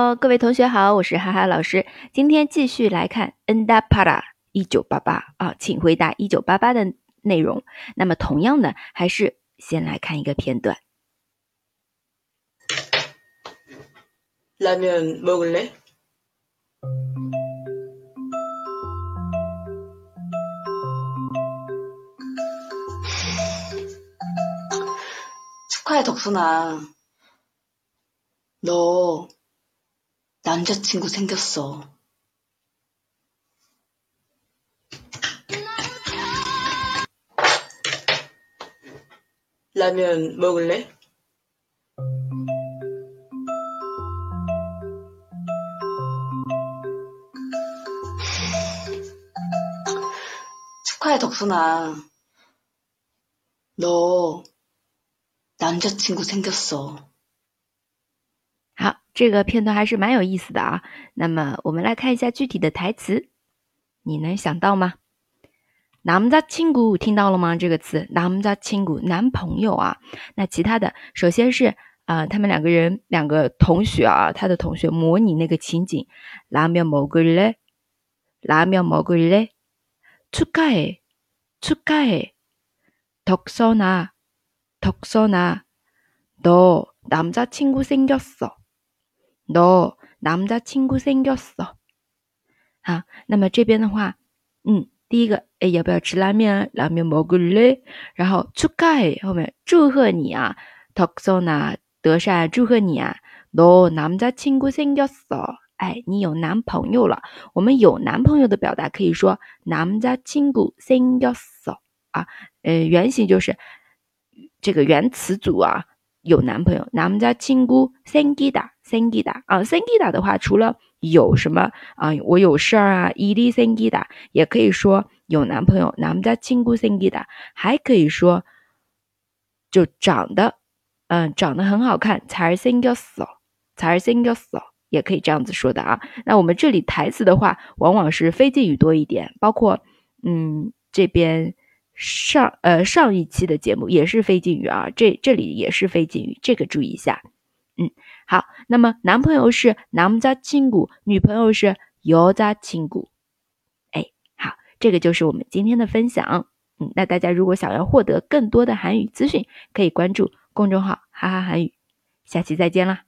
哦，各位同学好，我是哈哈老师。今天继续来看《Enda Para 一九八八》啊，请回答一九八八的内容。那么，同样的，还是先来看一个片段。라면먹을 래？ 축하해덕순아너 남자친구 생겼어 라면 먹을래 축하해 덕순아. 너 남자친구 생겼어. 好，这个片段还是蛮有意思的啊。那么我们来看一下具体的台词，你能想到吗？남자친구听到了吗？这个词，남자친구男朋友啊。那其他的，首先是啊，他们两个人两个同学啊，他的同学模拟那个情景，라면먹을 래？ 라면먹을 래？ 축하 해， 축하 해， 덕선 아， 덕선 아， 너남자친구생겼 어， 너남자친구생겼 어。 好，那么这边的话，嗯，第一个，哎，要不要吃拉面？拉面먹을 래？ 然后축하 해， 后面祝贺你啊，덕선 아， 德善，祝贺你啊，너남자친구생겼 어。 哎，你有男朋友了。我们有男朋友的表达可以说남자친구생겼어啊，呃，原型就是这个原词组啊， 有男朋友，男们家亲姑 sengida sengida 啊 sengida 的话，除了有什么啊、我有事儿啊，idi sengida 也可以说有男朋友，男们家亲姑 sengida 还可以说就长得嗯、长得很好看，才是 sengioso 才是 sengioso 也可以这样子说的啊。那我们这里台词的话，往往是非敬语多一点，包括嗯这边。上呃上一期的节目也是非敬语啊，这这里也是非敬语，这个注意一下。嗯，好，那么男朋友是남자친 구， 女朋友是여자친 구。 哎，好，这个就是我们今天的分享。嗯，那大家如果想要获得更多的韩语资讯，可以关注公众号哈哈韩语。下期再见啦！